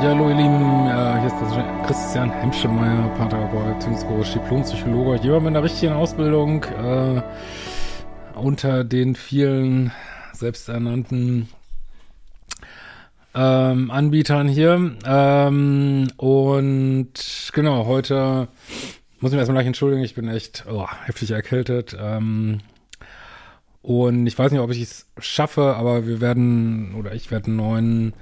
Ja, hallo ihr Lieben, hier ist der Christian Hemschemeyer, Paartherapeut, Beziehungscoach, Diplompsychologe, jemand mit einer richtigen Ausbildung, äh, unter den vielen selbsternannten ähm, Anbietern hier. Ähm, und genau, heute muss ich mich erstmal gleich entschuldigen, ich bin echt oh, heftig erkältet. Ähm, und ich weiß nicht, ob ich es schaffe, aber wir werden, oder ich werde einen neuen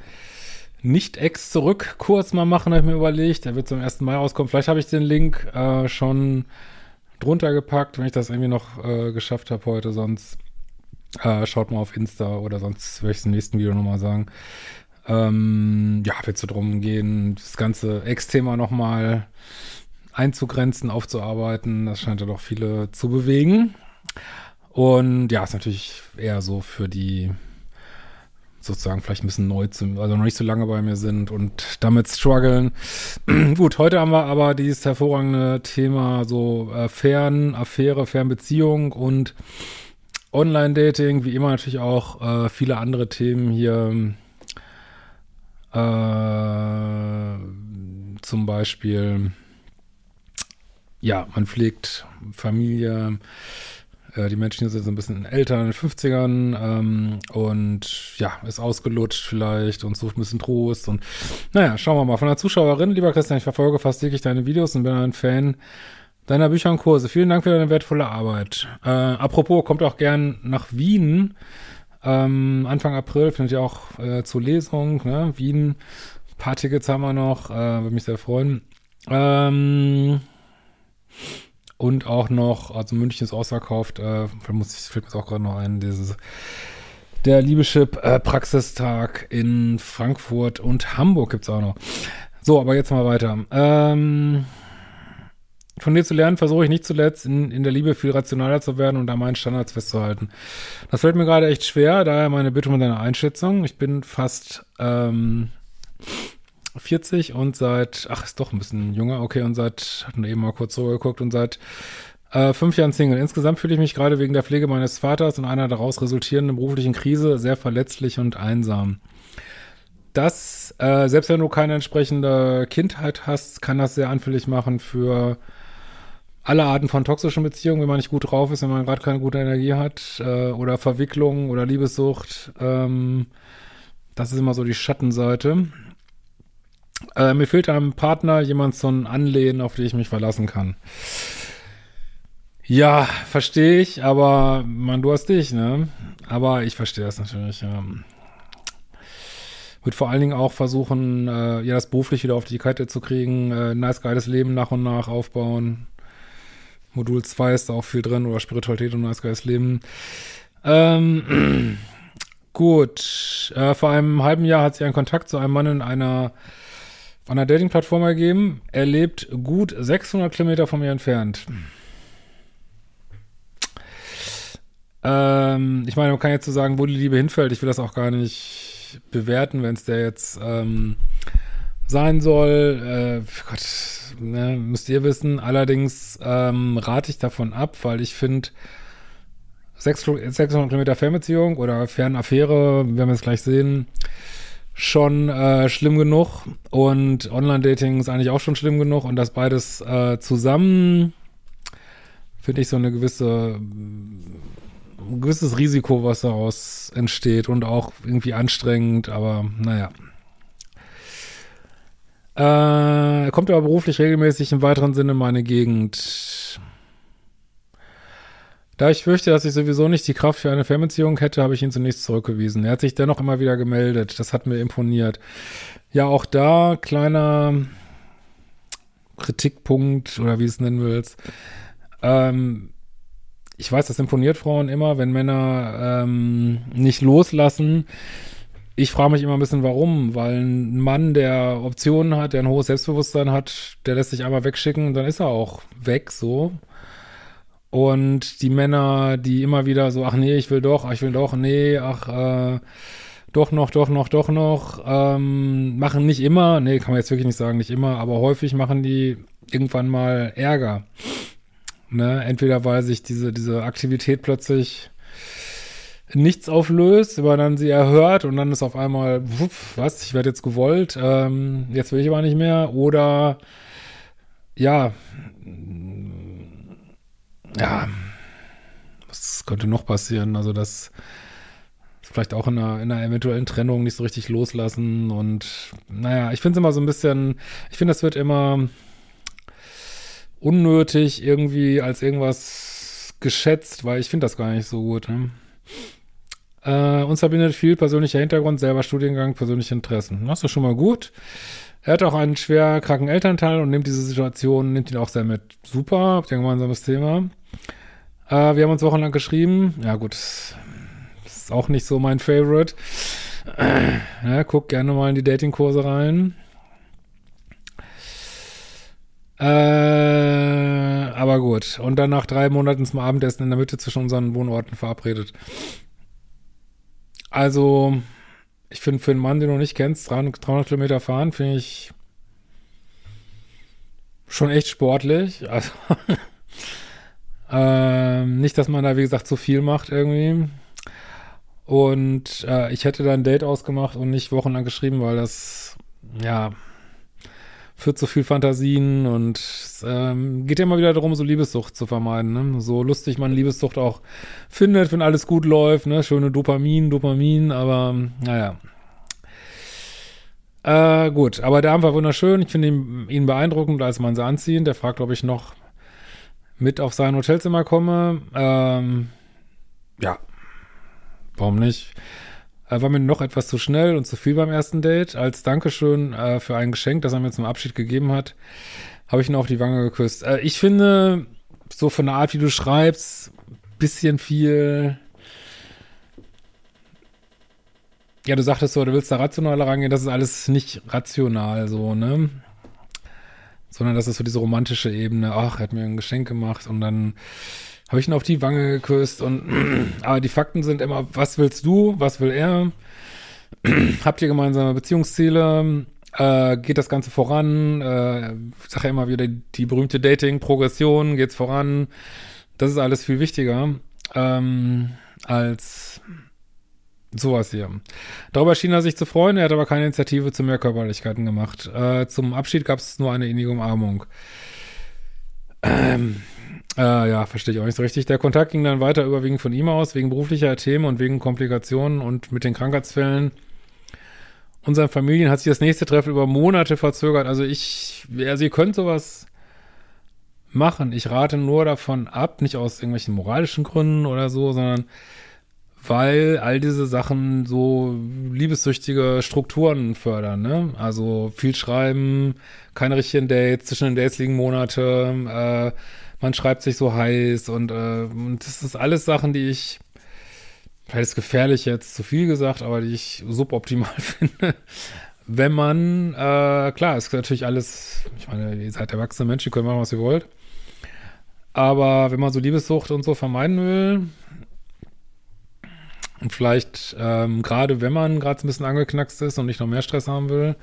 nicht-Ex zurück Kurs mal machen, habe ich mir überlegt. Der wird zum 1. Mai rauskommen. Vielleicht habe ich den Link äh, schon drunter gepackt, wenn ich das irgendwie noch äh, geschafft habe heute. Sonst äh, schaut mal auf Insta oder sonst werde ich es im nächsten Video nochmal sagen. Ähm, ja, wird so drum gehen, das ganze Ex-Thema nochmal einzugrenzen, aufzuarbeiten. Das scheint ja doch viele zu bewegen. Und ja, ist natürlich eher so für die sozusagen vielleicht ein bisschen neu zu, also noch nicht so lange bei mir sind und damit strugglen. Gut, heute haben wir aber dieses hervorragende Thema so äh, Fern, Affäre, Fernbeziehung und Online-Dating, wie immer natürlich auch äh, viele andere Themen hier. Äh, zum Beispiel, ja, man pflegt Familie, die Menschen hier sind so ein bisschen älter, in den 50ern ähm, und ja, ist ausgelutscht vielleicht und sucht ein bisschen Trost und naja, schauen wir mal. Von der Zuschauerin, lieber Christian, ich verfolge fast täglich deine Videos und bin ein Fan deiner Bücher und Kurse. Vielen Dank für deine wertvolle Arbeit. Äh, apropos, kommt auch gern nach Wien. Ähm, Anfang April findet ihr auch äh, zur Lesung, ne? Wien, paar Tickets haben wir noch, äh, würde mich sehr freuen. Ähm, und auch noch, also München ist ausverkauft, äh, muss ich, fällt mir auch gerade noch ein, dieses der Liebeschip äh, Praxistag in Frankfurt und Hamburg gibt's auch noch. So, aber jetzt mal weiter. Ähm, von dir zu lernen, versuche ich nicht zuletzt in, in der Liebe viel rationaler zu werden und an meinen Standards festzuhalten. Das fällt mir gerade echt schwer, daher meine Bitte um deine Einschätzung. Ich bin fast ähm, 40 und seit, ach, ist doch ein bisschen jünger, okay, und seit, hatten eben mal kurz geguckt und seit äh, fünf Jahren Single. Insgesamt fühle ich mich gerade wegen der Pflege meines Vaters und einer daraus resultierenden beruflichen Krise sehr verletzlich und einsam. Das, äh, selbst wenn du keine entsprechende Kindheit hast, kann das sehr anfällig machen für alle Arten von toxischen Beziehungen, wenn man nicht gut drauf ist, wenn man gerade keine gute Energie hat, äh, oder Verwicklung oder Liebessucht. Ähm, das ist immer so die Schattenseite. Äh, mir fehlt einem Partner jemand zum Anlehnen, auf den ich mich verlassen kann. Ja, verstehe ich, aber man, du hast dich, ne? Aber ich verstehe das natürlich, ja. Wird vor allen Dingen auch versuchen, äh, ja, das beruflich wieder auf die Kette zu kriegen, äh, nice, geiles Leben nach und nach aufbauen. Modul 2 ist auch viel drin, oder Spiritualität und nice, geiles Leben. Ähm, gut, äh, vor einem halben Jahr hat sie einen Kontakt zu einem Mann in einer auf einer Dating-Plattform ergeben. Er lebt gut 600 Kilometer von mir entfernt. Ähm, ich meine, man kann jetzt so sagen, wo die Liebe hinfällt. Ich will das auch gar nicht bewerten, wenn es der jetzt ähm, sein soll. Äh, Gott, ne, müsst ihr wissen. Allerdings ähm, rate ich davon ab, weil ich finde, 600 Kilometer Fernbeziehung oder Fernaffäre, werden wir es gleich sehen, schon äh, schlimm genug und Online-Dating ist eigentlich auch schon schlimm genug und das beides äh, zusammen finde ich so eine gewisse ein gewisses Risiko, was daraus entsteht und auch irgendwie anstrengend, aber naja. Äh, er kommt aber beruflich regelmäßig im weiteren Sinne in meine Gegend. Da ich fürchte, dass ich sowieso nicht die Kraft für eine Fernbeziehung hätte, habe ich ihn zunächst zurückgewiesen. Er hat sich dennoch immer wieder gemeldet. Das hat mir imponiert. Ja, auch da kleiner Kritikpunkt oder wie es nennen willst. Ähm, ich weiß, das imponiert Frauen immer, wenn Männer ähm, nicht loslassen. Ich frage mich immer ein bisschen, warum, weil ein Mann, der Optionen hat, der ein hohes Selbstbewusstsein hat, der lässt sich einmal wegschicken dann ist er auch weg, so. Und die Männer, die immer wieder so, ach nee, ich will doch, ach, ich will doch, nee, ach, äh, doch noch, doch noch, doch noch, ähm, machen nicht immer, nee, kann man jetzt wirklich nicht sagen, nicht immer, aber häufig machen die irgendwann mal Ärger. Ne? Entweder weil sich diese, diese Aktivität plötzlich nichts auflöst, aber dann sie erhört und dann ist auf einmal, wuff, was, ich werde jetzt gewollt, ähm, jetzt will ich aber nicht mehr. Oder ja, ja, was könnte noch passieren? Also das vielleicht auch in einer, in einer eventuellen Trennung nicht so richtig loslassen und naja, ich finde es immer so ein bisschen, ich finde, das wird immer unnötig irgendwie als irgendwas geschätzt, weil ich finde das gar nicht so gut. Ne? Äh, uns verbindet viel persönlicher Hintergrund, selber Studiengang, persönliche Interessen. Das ist schon mal gut. Er hat auch einen schwer kranken Elternteil und nimmt diese Situation, nimmt ihn auch sehr mit. Super, habt ihr ein gemeinsames Thema. Äh, wir haben uns wochenlang geschrieben. Ja gut, das ist auch nicht so mein Favorite. Ja, guck gerne mal in die Datingkurse rein. Äh, aber gut. Und dann nach drei Monaten zum Abendessen in der Mitte zwischen unseren Wohnorten verabredet. Also, ich finde für einen Mann, den du nicht kennst, 300, 300 Kilometer fahren, finde ich schon echt sportlich. Also, ähm, nicht, dass man da, wie gesagt, zu viel macht irgendwie. Und äh, ich hätte da ein Date ausgemacht und nicht wochenlang geschrieben, weil das, ja, führt zu viel Fantasien und ähm, geht ja immer wieder darum, so Liebessucht zu vermeiden. Ne? So lustig man Liebessucht auch findet, wenn alles gut läuft, ne? Schöne Dopamin, Dopamin, aber naja. Äh, gut, aber der Abend war wunderschön. Ich finde ihn, ihn beeindruckend, als man sie anziehen. Der fragt, ob ich noch mit auf sein Hotelzimmer komme. Ähm, ja, warum nicht? äh, war mir noch etwas zu schnell und zu viel beim ersten Date. Als Dankeschön äh, für ein Geschenk, das er mir zum Abschied gegeben hat, habe ich ihn auf die Wange geküsst. Äh, ich finde, so von der Art, wie du schreibst, bisschen viel. Ja, du sagtest so, du willst da rationaler rangehen, das ist alles nicht rational so, ne? Sondern das ist so diese romantische Ebene, ach, er hat mir ein Geschenk gemacht und dann habe ich ihn auf die Wange geküsst und aber die Fakten sind immer, was willst du, was will er? Habt ihr gemeinsame Beziehungsziele? Äh, geht das Ganze voran? Äh, ich sage ja immer wieder, die berühmte Dating-Progression, geht's voran? Das ist alles viel wichtiger ähm, als sowas hier. Darüber schien er sich zu freuen, er hat aber keine Initiative zu mehr Körperlichkeiten gemacht. Äh, zum Abschied gab es nur eine innige Umarmung. Ähm, äh, ja, verstehe ich auch nicht so richtig. Der Kontakt ging dann weiter überwiegend von ihm aus, wegen beruflicher Themen und wegen Komplikationen und mit den Krankheitsfällen. Unseren Familien hat sich das nächste Treffen über Monate verzögert. Also ich, also ihr könnt sowas machen. Ich rate nur davon ab, nicht aus irgendwelchen moralischen Gründen oder so, sondern weil all diese Sachen so liebessüchtige Strukturen fördern, ne? Also viel schreiben, keine richtigen Dates, zwischen den Dates liegen Monate, äh, man schreibt sich so heiß und, äh, und das ist alles Sachen, die ich, vielleicht ist gefährlich jetzt zu viel gesagt, aber die ich suboptimal finde. Wenn man, äh, klar, ist natürlich alles, ich meine, ihr seid erwachsene Menschen, ihr könnt machen, was ihr wollt. Aber wenn man so Liebessucht und so vermeiden will, und vielleicht ähm, gerade wenn man gerade ein bisschen angeknackst ist und nicht noch mehr Stress haben will,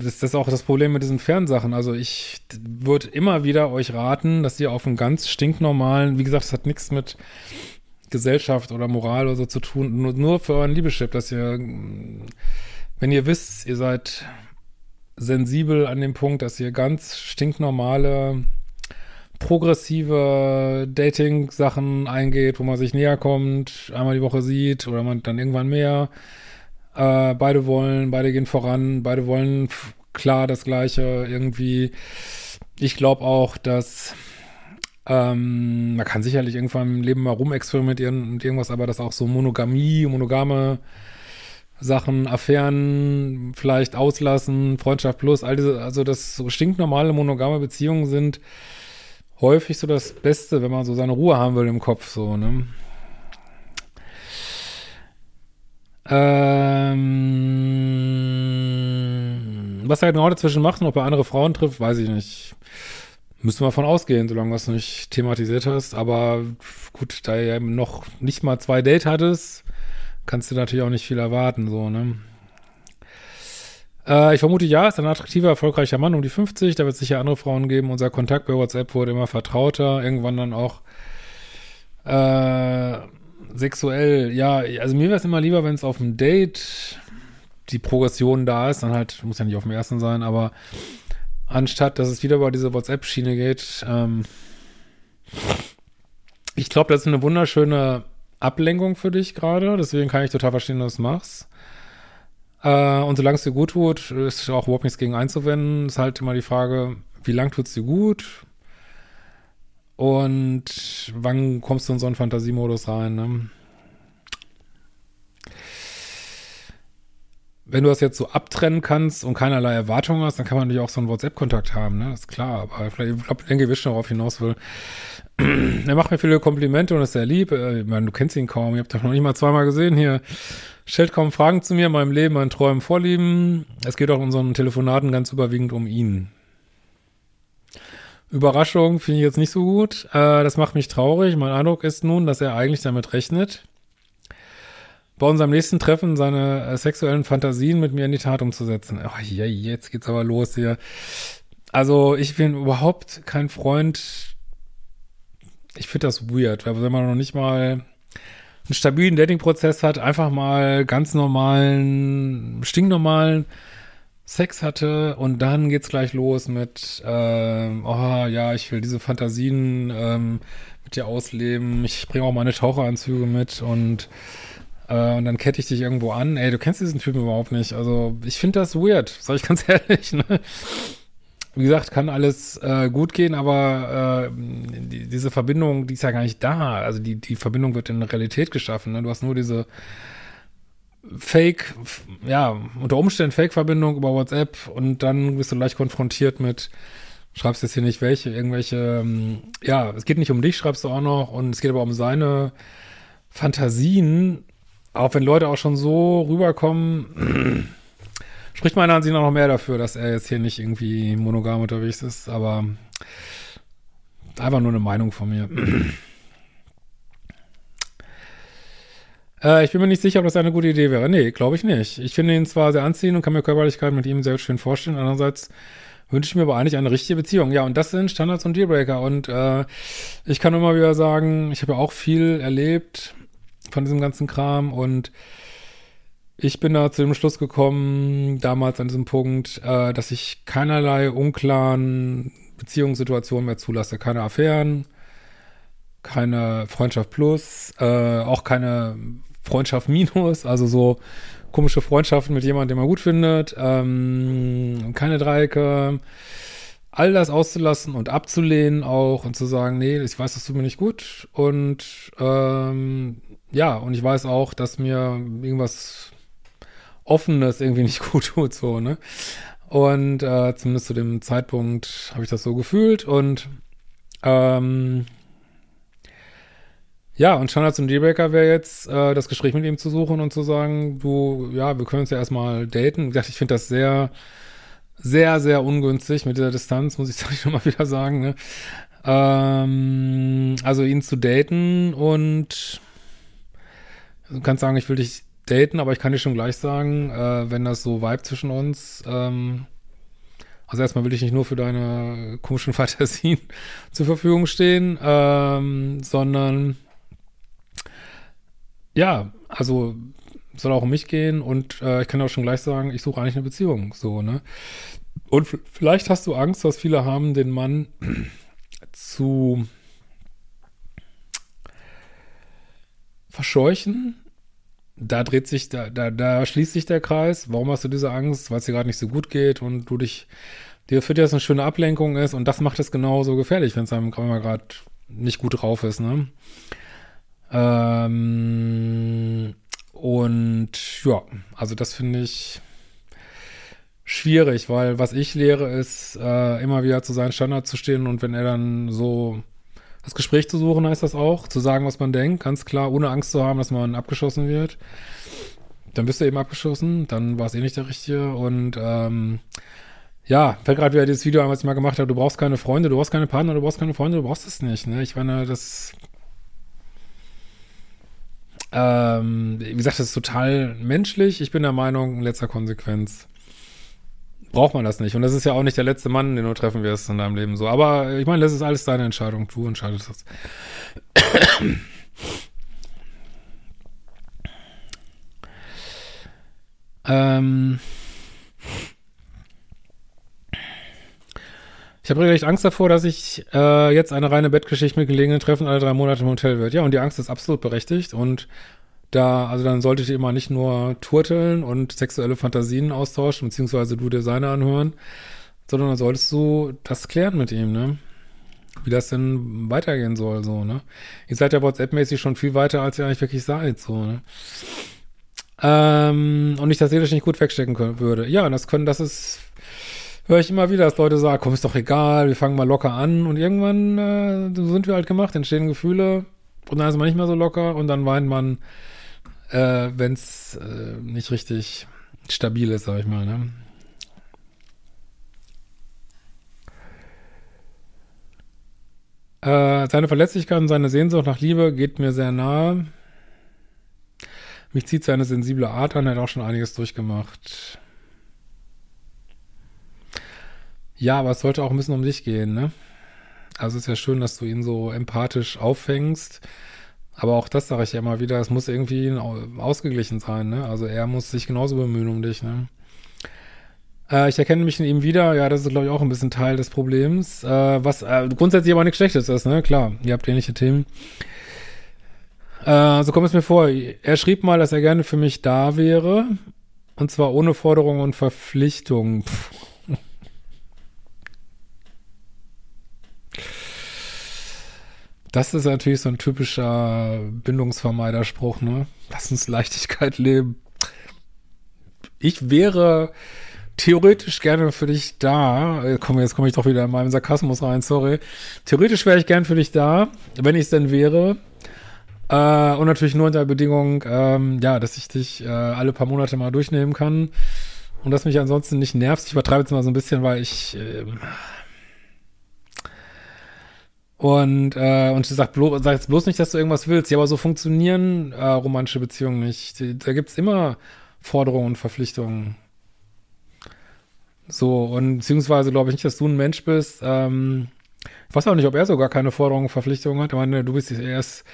ist das auch das Problem mit diesen Fernsachen. Also ich würde immer wieder euch raten, dass ihr auf einen ganz stinknormalen, wie gesagt, das hat nichts mit Gesellschaft oder Moral oder so zu tun, nur, nur für euren Liebeschip, dass ihr, wenn ihr wisst, ihr seid sensibel an dem Punkt, dass ihr ganz stinknormale, progressive Dating-Sachen eingeht, wo man sich näher kommt, einmal die Woche sieht oder man dann irgendwann mehr, äh, beide wollen, beide gehen voran, beide wollen klar das Gleiche irgendwie. Ich glaube auch, dass ähm, man kann sicherlich irgendwann im Leben mal rumexperimentieren und irgendwas, aber dass auch so Monogamie, monogame Sachen, Affären vielleicht auslassen, Freundschaft plus, all diese, also das so stinknormale monogame Beziehungen sind häufig so das Beste, wenn man so seine Ruhe haben will im Kopf, so, ne? Ähm, was er genau dazwischen macht und ob er andere Frauen trifft, weiß ich nicht. Müsste man von ausgehen, solange du es nicht thematisiert hast. Aber gut, da er noch nicht mal zwei Date hattest, kannst du natürlich auch nicht viel erwarten, so, ne? Äh, ich vermute, ja, ist ein attraktiver, erfolgreicher Mann um die 50. Da wird es sicher andere Frauen geben. Unser Kontakt bei WhatsApp wurde immer vertrauter. Irgendwann dann auch äh, sexuell. Ja, also mir wäre es immer lieber, wenn es auf dem Date die Progression da ist. Dann halt, muss ja nicht auf dem ersten sein, aber anstatt, dass es wieder über diese WhatsApp-Schiene geht. Ähm, ich glaube, das ist eine wunderschöne Ablenkung für dich gerade. Deswegen kann ich total verstehen, dass du es machst. Äh, und solange es dir gut tut, ist auch überhaupt nichts gegen einzuwenden. Ist halt immer die Frage, wie lang tut es dir gut? Und wann kommst du in so einen Fantasiemodus rein? Ne? Wenn du das jetzt so abtrennen kannst und keinerlei Erwartungen hast, dann kann man natürlich auch so einen WhatsApp-Kontakt haben, ne? Das ist klar. Aber vielleicht, ich glaube, denke, schon, worauf hinaus will. er macht mir viele Komplimente und ist sehr lieb. Äh, ich meine, du kennst ihn kaum. Ihr habt doch noch nicht mal zweimal gesehen hier stellt kaum Fragen zu mir, meinem Leben, meinen Träumen, Vorlieben. Es geht auch in unseren Telefonaten ganz überwiegend um ihn. Überraschung finde ich jetzt nicht so gut. Äh, das macht mich traurig. Mein Eindruck ist nun, dass er eigentlich damit rechnet, bei unserem nächsten Treffen seine äh, sexuellen Fantasien mit mir in die Tat umzusetzen. Oh, ja, jetzt geht's aber los hier. Also ich bin überhaupt kein Freund. Ich finde das weird, weil wenn man noch nicht mal einen stabilen Dating-Prozess hat, einfach mal ganz normalen, stinknormalen Sex hatte und dann geht's gleich los mit, ähm, oh ja, ich will diese Fantasien ähm, mit dir ausleben, ich bringe auch meine Taucheranzüge mit und äh, und dann kette ich dich irgendwo an. Ey, du kennst diesen Typen überhaupt nicht. Also ich finde das weird, sag ich ganz ehrlich. Ne? wie gesagt, kann alles äh, gut gehen, aber äh, die, diese Verbindung, die ist ja gar nicht da. Also die, die Verbindung wird in Realität geschaffen. Ne? Du hast nur diese Fake, ja, unter Umständen Fake-Verbindung über WhatsApp und dann bist du leicht konfrontiert mit, schreibst jetzt hier nicht welche, irgendwelche, ähm, ja, es geht nicht um dich, schreibst du auch noch, und es geht aber um seine Fantasien, auch wenn Leute auch schon so rüberkommen, spricht meiner Ansicht nach noch mehr dafür, dass er jetzt hier nicht irgendwie monogam unterwegs ist, aber einfach nur eine Meinung von mir. äh, ich bin mir nicht sicher, ob das eine gute Idee wäre. Nee, glaube ich nicht. Ich finde ihn zwar sehr anziehend und kann mir Körperlichkeit mit ihm sehr schön vorstellen. Andererseits wünsche ich mir aber eigentlich eine richtige Beziehung. Ja, und das sind Standards und Dealbreaker. Und äh, ich kann immer wieder sagen, ich habe ja auch viel erlebt von diesem ganzen Kram und ich bin da zu dem Schluss gekommen, damals an diesem Punkt, äh, dass ich keinerlei unklaren Beziehungssituationen mehr zulasse. Keine Affären, keine Freundschaft plus, äh, auch keine Freundschaft minus, also so komische Freundschaften mit jemandem, den man gut findet, ähm, keine Dreiecke, all das auszulassen und abzulehnen auch und zu sagen, nee, ich weiß, das tut mir nicht gut und ähm, ja, und ich weiß auch, dass mir irgendwas Offenes irgendwie nicht gut tut, so, ne? Und äh, zumindest zu dem Zeitpunkt habe ich das so gefühlt und ähm, ja, und Standards und Dealbreaker wäre jetzt, äh, das Gespräch mit ihm zu suchen und zu sagen, du, ja, wir können uns ja erstmal daten. Ich dachte, ich finde das sehr, sehr, sehr ungünstig mit dieser Distanz, muss ich jetzt nochmal wieder sagen. Ne? Ähm, also ihn zu daten und du kannst sagen, ich will dich daten, aber ich kann dir schon gleich sagen, äh, wenn das so vibe zwischen uns, ähm, also erstmal will ich nicht nur für deine komischen Fantasien zur Verfügung stehen, ähm, sondern ja, also soll auch um mich gehen und äh, ich kann auch schon gleich sagen, ich suche eigentlich eine Beziehung, so, ne? Und vielleicht hast du Angst, was viele haben, den Mann zu verscheuchen, da dreht sich, da, da, da schließt sich der Kreis. Warum hast du diese Angst? Weil es dir gerade nicht so gut geht und du dich, dir für dich das eine schöne Ablenkung ist und das macht es genauso gefährlich, wenn es einem gerade nicht gut drauf ist, ne? Ähm, und ja, also das finde ich schwierig, weil was ich lehre, ist äh, immer wieder zu seinen Standard zu stehen und wenn er dann so das Gespräch zu suchen, heißt das auch, zu sagen, was man denkt, ganz klar, ohne Angst zu haben, dass man abgeschossen wird. Dann bist du eben abgeschossen, dann war es eh nicht der Richtige und ähm, ja, fällt gerade wieder dieses Video was ich mal gemacht habe, du brauchst keine Freunde, du brauchst keine Partner, du brauchst keine Freunde, du brauchst es nicht, ne? Ich meine, das ähm, wie gesagt, das ist total menschlich. Ich bin der Meinung, in letzter Konsequenz braucht man das nicht. Und das ist ja auch nicht der letzte Mann, den du treffen wirst in deinem Leben so. Aber ich meine, das ist alles deine Entscheidung. Du entscheidest das. ähm. Ich habe regelrecht Angst davor, dass ich äh, jetzt eine reine Bettgeschichte mit gelegenen Treffen alle drei Monate im Hotel wird. Ja, und die Angst ist absolut berechtigt. Und da, also dann solltet ihr immer nicht nur turteln und sexuelle Fantasien austauschen, beziehungsweise du dir seine anhören, sondern dann solltest du das klären mit ihm, ne? Wie das denn weitergehen soll, so, ne? Ihr seid ja WhatsApp-mäßig schon viel weiter, als ihr eigentlich wirklich seid, so, ne? Ähm, und ihr das nicht gut wegstecken können, würde. Ja, das können, das ist höre ich immer wieder, dass Leute sagen, komm, ist doch egal, wir fangen mal locker an und irgendwann äh, sind wir halt gemacht, entstehen Gefühle und dann ist man nicht mehr so locker und dann weint man, äh, wenn es äh, nicht richtig stabil ist, sag ich mal, ne? Äh, seine Verletzlichkeit und seine Sehnsucht nach Liebe geht mir sehr nahe. Mich zieht seine sensible Art an, er hat auch schon einiges durchgemacht. Ja, aber es sollte auch ein bisschen um dich gehen, ne? Also es ist ja schön, dass du ihn so empathisch auffängst. Aber auch das sage ich ja immer wieder, es muss irgendwie ausgeglichen sein, ne? Also er muss sich genauso bemühen um dich, ne? Äh, ich erkenne mich in ihm wieder, ja, das ist, glaube ich, auch ein bisschen Teil des Problems. Äh, was äh, grundsätzlich aber nichts Schlechtes ist, ne? Klar, ihr habt ähnliche Themen. Äh, so kommt es mir vor. Er schrieb mal, dass er gerne für mich da wäre. Und zwar ohne Forderungen und Verpflichtungen. Pff. Das ist natürlich so ein typischer Bindungsvermeiderspruch, ne? Lass uns Leichtigkeit leben. Ich wäre theoretisch gerne für dich da. Äh, komm, jetzt komme ich doch wieder in meinen Sarkasmus rein, sorry. Theoretisch wäre ich gern für dich da, wenn ich es denn wäre. Äh, und natürlich nur unter der Bedingung, ähm, ja, dass ich dich äh, alle paar Monate mal durchnehmen kann. Und dass mich ansonsten nicht nervst. Ich übertreibe jetzt mal so ein bisschen, weil ich äh, und, äh, und sie sagt, bloß, sag jetzt bloß nicht, dass du irgendwas willst. Ja, aber so funktionieren äh, romantische Beziehungen nicht. Da gibt's immer Forderungen und Verpflichtungen. So, und beziehungsweise glaube ich nicht, dass du ein Mensch bist. Ähm, ich weiß auch nicht, ob er sogar keine Forderungen und Verpflichtungen hat. Ich meine, du bist erst,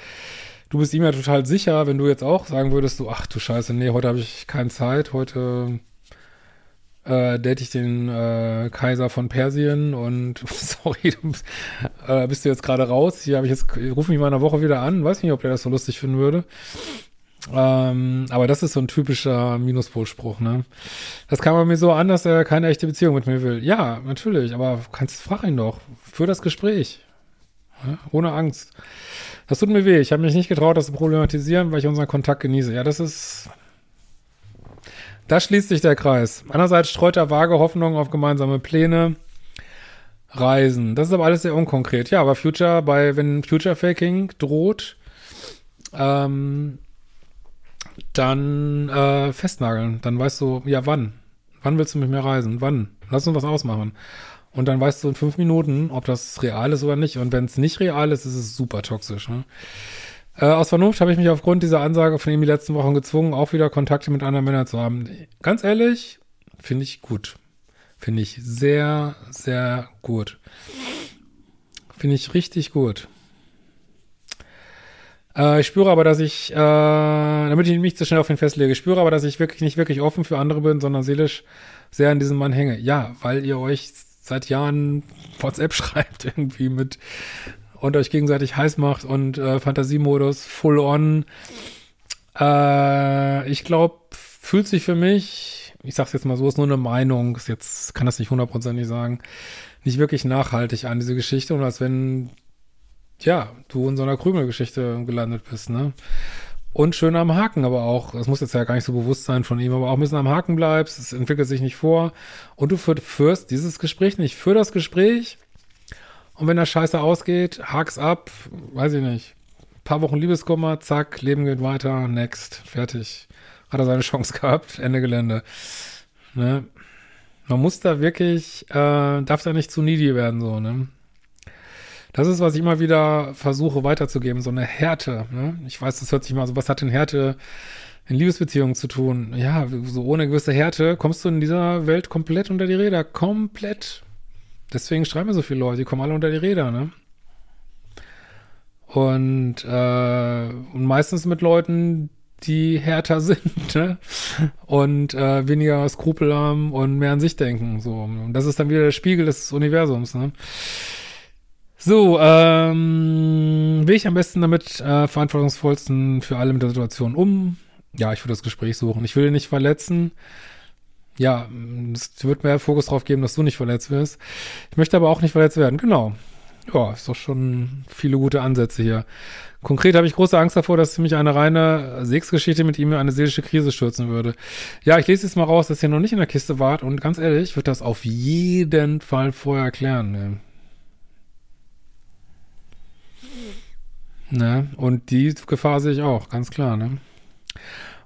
du bist ihm ja total sicher, wenn du jetzt auch sagen würdest, du, ach du Scheiße, nee, heute habe ich keine Zeit, heute äh, date ich den äh, Kaiser von Persien und sorry, du, äh, bist du jetzt gerade raus. Hier habe ich jetzt, rufe mich mal in einer Woche wieder an. Weiß nicht, ob der das so lustig finden würde. Ähm, aber das ist so ein typischer Minuspolspruch, ne? Das kam bei mir so an, dass er keine echte Beziehung mit mir will. Ja, natürlich, aber kannst frag ihn doch. Für das Gespräch. Ja, ohne Angst. Das tut mir weh. Ich habe mich nicht getraut, das zu problematisieren, weil ich unseren Kontakt genieße. Ja, das ist da schließt sich der Kreis. Einerseits streut er vage Hoffnungen auf gemeinsame Pläne, Reisen. Das ist aber alles sehr unkonkret. Ja, aber Future, bei, wenn Future Faking droht, ähm, dann äh, festnageln. Dann weißt du, ja, wann? Wann willst du mit mir reisen? Wann? Lass uns was ausmachen. Und dann weißt du in fünf Minuten, ob das real ist oder nicht. Und wenn es nicht real ist, ist es super toxisch. Ne? Äh, aus Vernunft habe ich mich aufgrund dieser Ansage von ihm die letzten Wochen gezwungen, auch wieder Kontakte mit anderen Männern zu haben. Ganz ehrlich, finde ich gut. Finde ich sehr, sehr gut. Finde ich richtig gut. Äh, ich spüre aber, dass ich, äh, damit ich mich zu schnell auf ihn festlege, ich spüre aber, dass ich wirklich nicht wirklich offen für andere bin, sondern seelisch sehr an diesem Mann hänge. Ja, weil ihr euch seit Jahren WhatsApp schreibt irgendwie mit und euch gegenseitig heiß macht und äh, Fantasiemodus full on. Äh, ich glaube, fühlt sich für mich, ich sag's jetzt mal so, ist nur eine Meinung, ist jetzt kann das nicht hundertprozentig sagen, nicht wirklich nachhaltig an diese Geschichte und als wenn ja, du in so einer Krümelgeschichte gelandet bist, ne? und schön am Haken, aber auch, das muss jetzt ja gar nicht so bewusst sein von ihm, aber auch ein bisschen am Haken bleibst, es entwickelt sich nicht vor und du führst dieses Gespräch nicht. Führ das Gespräch und wenn das scheiße ausgeht, hak's ab, weiß ich nicht. Ein paar Wochen Liebeskummer, zack, Leben geht weiter, next, fertig. Hat er seine Chance gehabt, Ende Gelände. Ne? Man muss da wirklich, äh, darf da nicht zu needy werden, so, ne? Das ist, was ich immer wieder versuche weiterzugeben, so eine Härte. Ne? Ich weiß, das hört sich mal so, was hat denn Härte in Liebesbeziehungen zu tun? Ja, so ohne gewisse Härte kommst du in dieser Welt komplett unter die Räder. Komplett. Deswegen schreiben so viele Leute, die kommen alle unter die Räder, ne? Und, äh, und meistens mit Leuten, die härter sind, ne? Und äh, weniger Skrupel haben und mehr an sich denken. So. Und das ist dann wieder der Spiegel des Universums, ne? So, ähm, will ich am besten damit äh, verantwortungsvollsten für alle mit der Situation um? Ja, ich würde das Gespräch suchen. Ich will ihn nicht verletzen. Ja, es wird mehr Fokus darauf geben, dass du nicht verletzt wirst. Ich möchte aber auch nicht verletzt werden. Genau. Ja, ist doch schon viele gute Ansätze hier. Konkret habe ich große Angst davor, dass mich eine reine Sexgeschichte mit ihm in eine seelische Krise stürzen würde. Ja, ich lese jetzt mal raus, dass ihr noch nicht in der Kiste wart und ganz ehrlich, wird das auf jeden Fall vorher erklären. Ne? Ne? Und die Gefahr sehe ich auch, ganz klar, ne?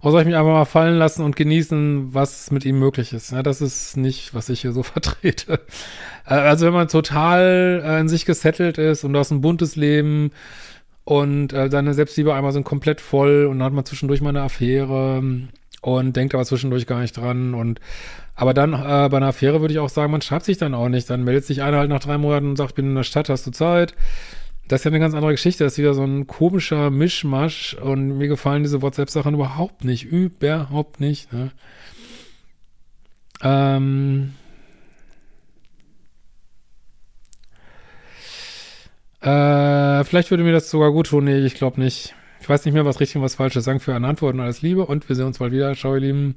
Oder soll ich mich einfach mal fallen lassen und genießen, was mit ihm möglich ist? Ja, das ist nicht, was ich hier so vertrete. Äh, also wenn man total äh, in sich gesettelt ist und du hast ein buntes Leben und äh, deine Selbstliebe einmal sind komplett voll und dann hat man zwischendurch mal eine Affäre und denkt aber zwischendurch gar nicht dran und aber dann äh, bei einer Affäre würde ich auch sagen, man schreibt sich dann auch nicht. Dann meldet sich einer halt nach drei Monaten und sagt, ich bin in der Stadt, hast du Zeit? Das ist ja eine ganz andere Geschichte. Das ist wieder so ein komischer Mischmasch und mir gefallen diese WhatsApp-Sachen überhaupt nicht. Überhaupt nicht. Ne? Ähm. Äh, vielleicht würde mir das sogar gut tun. Nee, ich glaube nicht. Ich weiß nicht mehr, was richtig und was falsch ist. Danke für eine Antwort und alles Liebe und wir sehen uns bald wieder. Ciao, ihr Lieben.